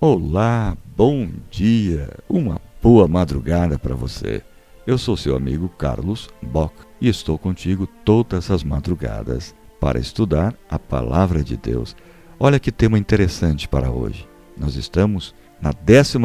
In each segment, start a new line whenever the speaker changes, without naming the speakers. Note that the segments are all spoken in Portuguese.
Olá, bom dia, uma boa madrugada para você. Eu sou seu amigo Carlos Bock e estou contigo todas as madrugadas para estudar a Palavra de Deus. Olha que tema interessante para hoje. Nós estamos na 12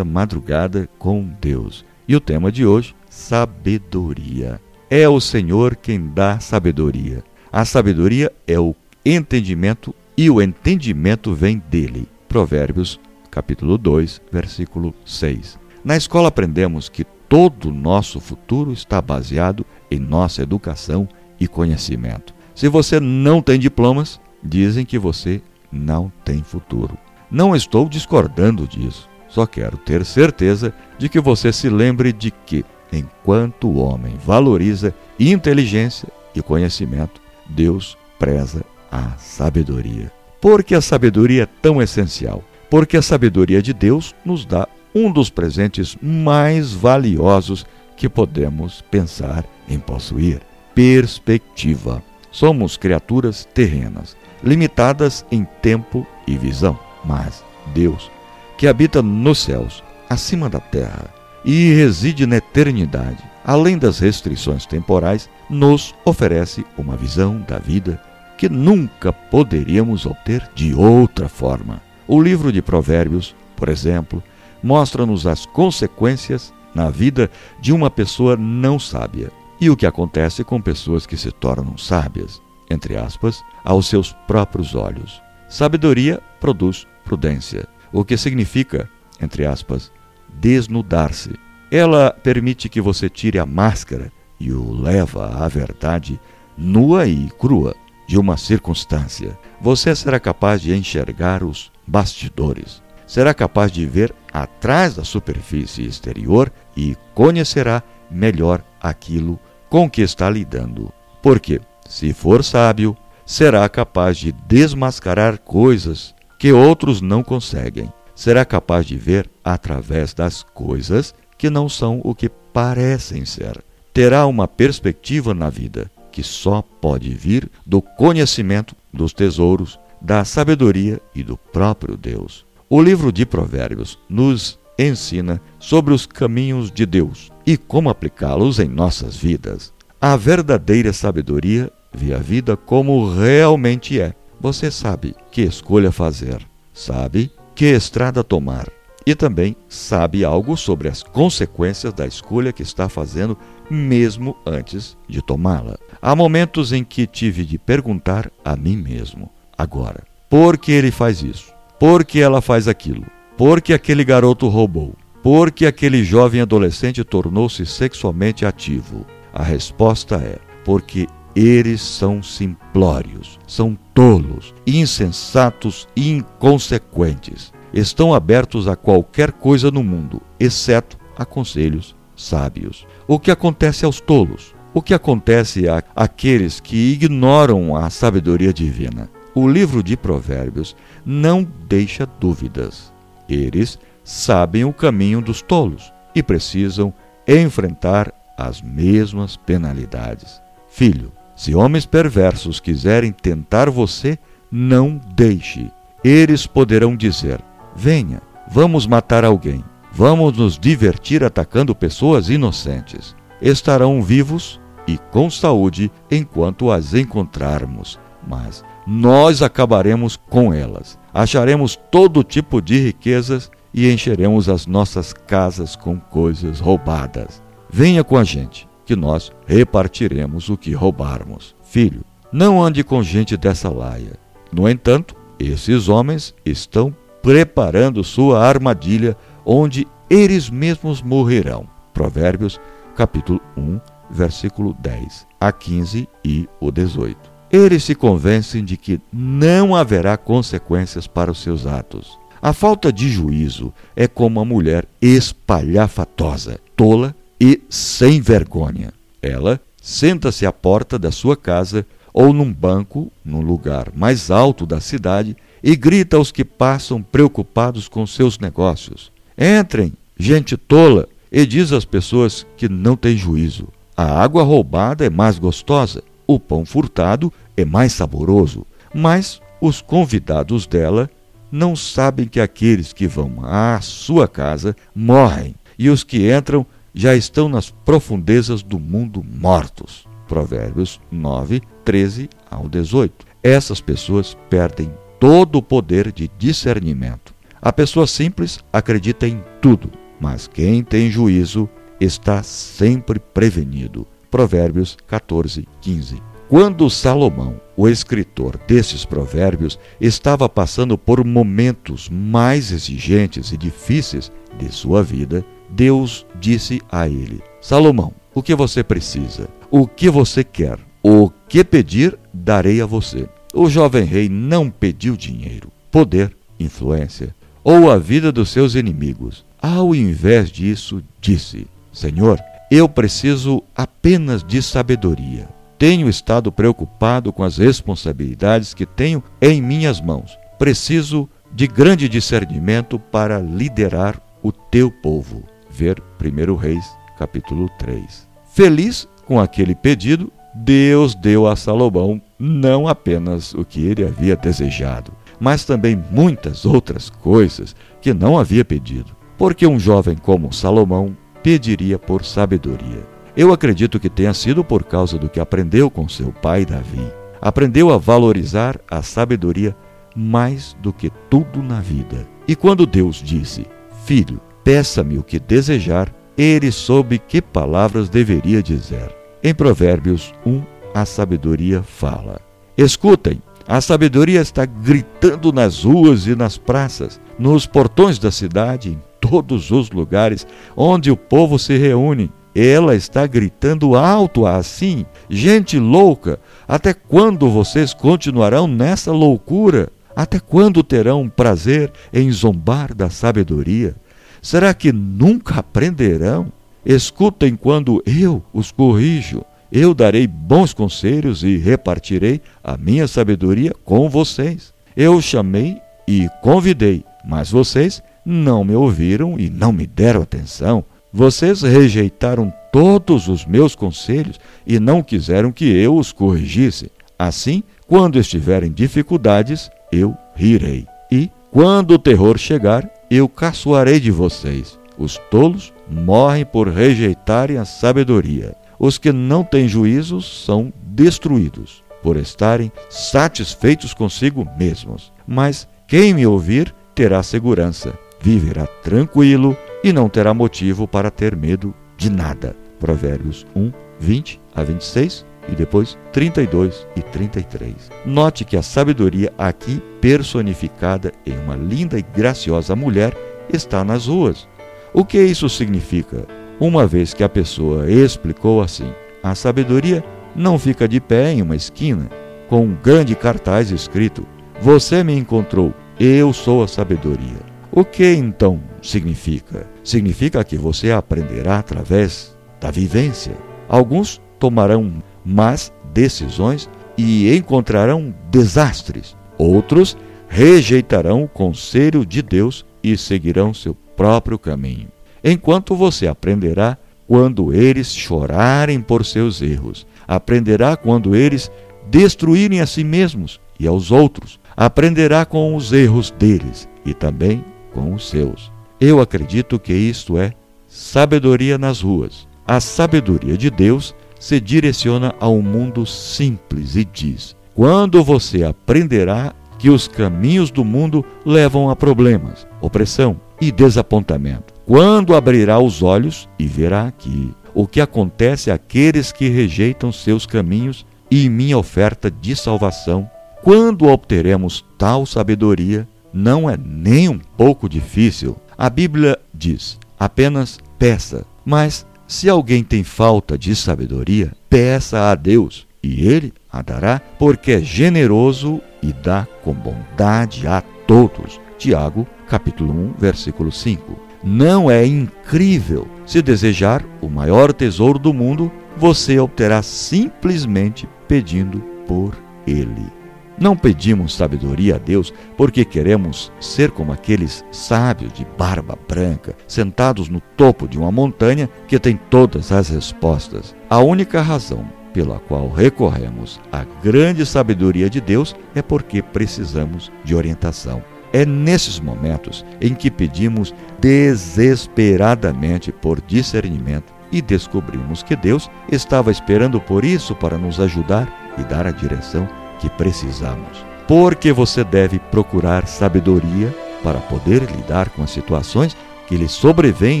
madrugada com Deus e o tema de hoje, sabedoria. É o Senhor quem dá sabedoria. A sabedoria é o entendimento e o entendimento vem dele. Provérbios, capítulo 2, versículo 6. Na escola aprendemos que todo o nosso futuro está baseado em nossa educação e conhecimento. Se você não tem diplomas, dizem que você não tem futuro. Não estou discordando disso. Só quero ter certeza de que você se lembre de que, enquanto o homem valoriza inteligência e conhecimento, Deus preza a sabedoria. Por que a sabedoria é tão essencial? Porque a sabedoria de Deus nos dá um dos presentes mais valiosos que podemos pensar em possuir: perspectiva. Somos criaturas terrenas, limitadas em tempo e visão, mas Deus, que habita nos céus, acima da terra, e reside na eternidade, além das restrições temporais, nos oferece uma visão da vida que nunca poderíamos obter de outra forma. O livro de Provérbios, por exemplo, mostra-nos as consequências na vida de uma pessoa não sábia e o que acontece com pessoas que se tornam sábias, entre aspas, aos seus próprios olhos. Sabedoria produz prudência, o que significa, entre aspas, desnudar-se. Ela permite que você tire a máscara e o leva à verdade nua e crua de uma circunstância, você será capaz de enxergar os bastidores, será capaz de ver atrás da superfície exterior e conhecerá melhor aquilo com que está lidando. Porque, se for sábio, será capaz de desmascarar coisas que outros não conseguem. Será capaz de ver através das coisas que não são o que parecem ser. Terá uma perspectiva na vida que só pode vir do conhecimento dos tesouros, da sabedoria e do próprio Deus. O livro de Provérbios nos ensina sobre os caminhos de Deus e como aplicá-los em nossas vidas. A verdadeira sabedoria vê a vida como realmente é. Você sabe que escolha fazer, sabe que estrada tomar e também sabe algo sobre as consequências da escolha que está fazendo mesmo antes de tomá-la. Há momentos em que tive de perguntar a mim mesmo: agora, por que ele faz isso? Por que ela faz aquilo? Por que aquele garoto roubou? Por que aquele jovem adolescente tornou-se sexualmente ativo? A resposta é: porque eles são simplórios, são tolos, insensatos e inconsequentes. Estão abertos a qualquer coisa no mundo, exceto a conselhos sábios. O que acontece aos tolos? O que acontece àqueles que ignoram a sabedoria divina? O livro de Provérbios não deixa dúvidas. Eles sabem o caminho dos tolos e precisam enfrentar as mesmas penalidades. Filho, se homens perversos quiserem tentar você, não deixe. Eles poderão dizer: Venha, vamos matar alguém, vamos nos divertir atacando pessoas inocentes. Estarão vivos e com saúde enquanto as encontrarmos, mas nós acabaremos com elas. Acharemos todo tipo de riquezas e encheremos as nossas casas com coisas roubadas. Venha com a gente, que nós repartiremos o que roubarmos. Filho, não ande com gente dessa laia. No entanto, esses homens estão preparando sua armadilha, onde eles mesmos morrerão. Provérbios, capítulo 1, versículo 10 a 15 e o 18. Eles se convencem de que não haverá consequências para os seus atos. A falta de juízo é como uma mulher espalhafatosa, tola e sem vergonha. Ela senta-se à porta da sua casa ou num banco, num lugar mais alto da cidade, e grita aos que passam preocupados com seus negócios: Entrem, gente tola, e diz às pessoas que não têm juízo: a água roubada é mais gostosa, o pão furtado é mais saboroso, mas os convidados dela não sabem que aqueles que vão à sua casa morrem e os que entram já estão nas profundezas do mundo mortos. Provérbios 9, 13 ao 18. Essas pessoas perdem todo o poder de discernimento. A pessoa simples acredita em tudo, mas quem tem juízo está sempre prevenido. Provérbios 14, 15. Quando Salomão, o escritor desses provérbios, estava passando por momentos mais exigentes e difíceis de sua vida, Deus disse a ele: Salomão, o que você precisa? O que você quer? O que pedir, darei a você. O jovem rei não pediu dinheiro, poder, influência ou a vida dos seus inimigos. Ao invés disso, disse: Senhor, eu preciso apenas de sabedoria. Tenho estado preocupado com as responsabilidades que tenho em minhas mãos. Preciso de grande discernimento para liderar o teu povo. Ver 1 Reis, capítulo 3. Feliz com aquele pedido, Deus deu a Salomão não apenas o que ele havia desejado, mas também muitas outras coisas que não havia pedido. Porque um jovem como Salomão pediria por sabedoria. Eu acredito que tenha sido por causa do que aprendeu com seu pai Davi. Aprendeu a valorizar a sabedoria mais do que tudo na vida. E quando Deus disse: Filho, peça-me o que desejar, ele soube que palavras deveria dizer. Em Provérbios 1, a sabedoria fala: Escutem, a sabedoria está gritando nas ruas e nas praças, nos portões da cidade, em todos os lugares onde o povo se reúne. Ela está gritando alto assim: Gente louca, até quando vocês continuarão nessa loucura? Até quando terão prazer em zombar da sabedoria? Será que nunca aprenderão? Escutem quando eu os corrijo. Eu darei bons conselhos e repartirei a minha sabedoria com vocês. Eu chamei e convidei, mas vocês não me ouviram e não me deram atenção. Vocês rejeitaram todos os meus conselhos e não quiseram que eu os corrigisse. Assim, quando estiverem dificuldades, eu rirei. E, quando o terror chegar, eu caçoarei de vocês. Os tolos morrem por rejeitarem a sabedoria. Os que não têm juízo são destruídos, por estarem satisfeitos consigo mesmos. Mas quem me ouvir terá segurança, viverá tranquilo e não terá motivo para ter medo de nada. Provérbios 1, 20 a 26 e depois 32 e 33. Note que a sabedoria aqui personificada em uma linda e graciosa mulher está nas ruas. O que isso significa? Uma vez que a pessoa explicou assim: a sabedoria não fica de pé em uma esquina com um grande cartaz escrito: Você me encontrou, eu sou a sabedoria. O que então significa? Significa que você aprenderá através da vivência. Alguns tomarão más decisões e encontrarão desastres. Outros rejeitarão o conselho de Deus e seguirão seu próprio caminho. Enquanto você aprenderá quando eles chorarem por seus erros, aprenderá quando eles destruírem a si mesmos e aos outros, aprenderá com os erros deles e também com os seus. Eu acredito que isto é sabedoria nas ruas. A sabedoria de Deus se direciona ao mundo simples e diz: quando você aprenderá que os caminhos do mundo levam a problemas, opressão e desapontamento, quando abrirá os olhos e verá que o que acontece àqueles que rejeitam seus caminhos e minha oferta de salvação, quando obteremos tal sabedoria, não é nem um pouco difícil. A Bíblia diz: apenas peça. Mas se alguém tem falta de sabedoria, peça a Deus, e ele a dará, porque é generoso e dá com bondade a todos. Tiago, capítulo 1, versículo 5. Não é incrível? Se desejar o maior tesouro do mundo, você obterá simplesmente pedindo por ele. Não pedimos sabedoria a Deus porque queremos ser como aqueles sábios de barba branca, sentados no topo de uma montanha que tem todas as respostas. A única razão pela qual recorremos à grande sabedoria de Deus é porque precisamos de orientação. É nesses momentos em que pedimos desesperadamente por discernimento e descobrimos que Deus estava esperando por isso para nos ajudar e dar a direção que precisamos. Porque você deve procurar sabedoria para poder lidar com as situações que lhe sobrevêm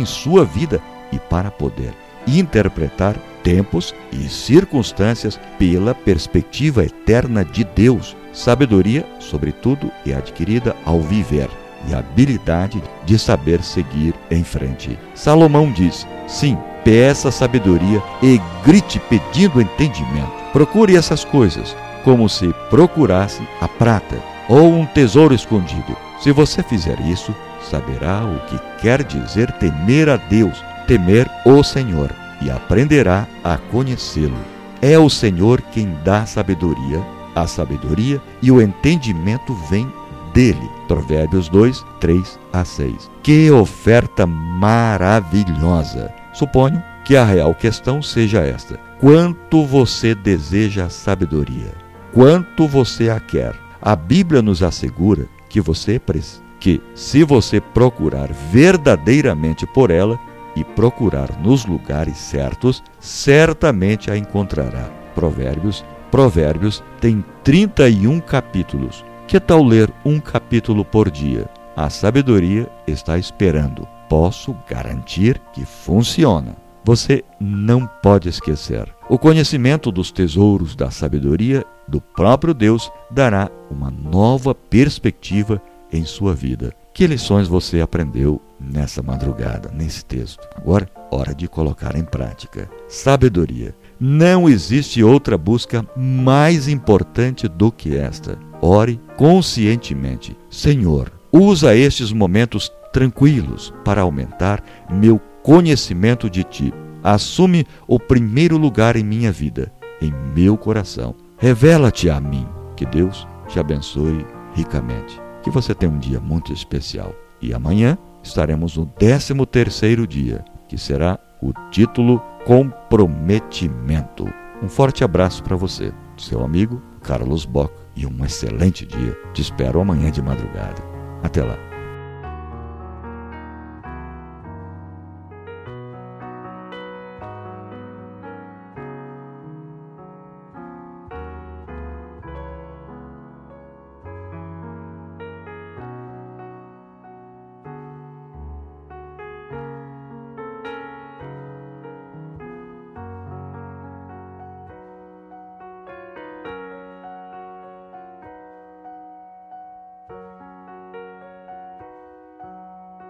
em sua vida e para poder interpretar tempos e circunstâncias pela perspectiva eterna de Deus. Sabedoria, sobretudo, é adquirida ao viver e a habilidade de saber seguir em frente. Salomão diz: sim, peça sabedoria e grite pedindo entendimento. Procure essas coisas como se procurasse a prata ou um tesouro escondido. Se você fizer isso, saberá o que quer dizer temer a Deus, temer o Senhor, e aprenderá a conhecê-lo. É o Senhor quem dá sabedoria, a sabedoria e o entendimento vem dele. Provérbios 2, 3 a 6. Que oferta maravilhosa! Suponho que a real questão seja esta: quanto você deseja sabedoria? Quanto você a quer? A Bíblia nos assegura que você que se você procurar verdadeiramente por ela e procurar nos lugares certos, certamente a encontrará. Provérbios, Provérbios tem 31 capítulos. Que tal ler um capítulo por dia? A sabedoria está esperando. Posso garantir que funciona. Você não pode esquecer. O conhecimento dos tesouros da sabedoria do próprio Deus dará uma nova perspectiva em sua vida. Que lições você aprendeu nessa madrugada, nesse texto? Agora, hora de colocar em prática. Sabedoria. Não existe outra busca mais importante do que esta. Ore conscientemente. Senhor, usa estes momentos tranquilos para aumentar meu conhecimento de Ti. Assume o primeiro lugar em minha vida, em meu coração. Revela-te a mim. Que Deus te abençoe ricamente. Que você tenha um dia muito especial. E amanhã estaremos no 13 terceiro dia, que será o título Comprometimento. Um forte abraço para você, seu amigo Carlos Bock, e um excelente dia. Te espero amanhã de madrugada. Até lá.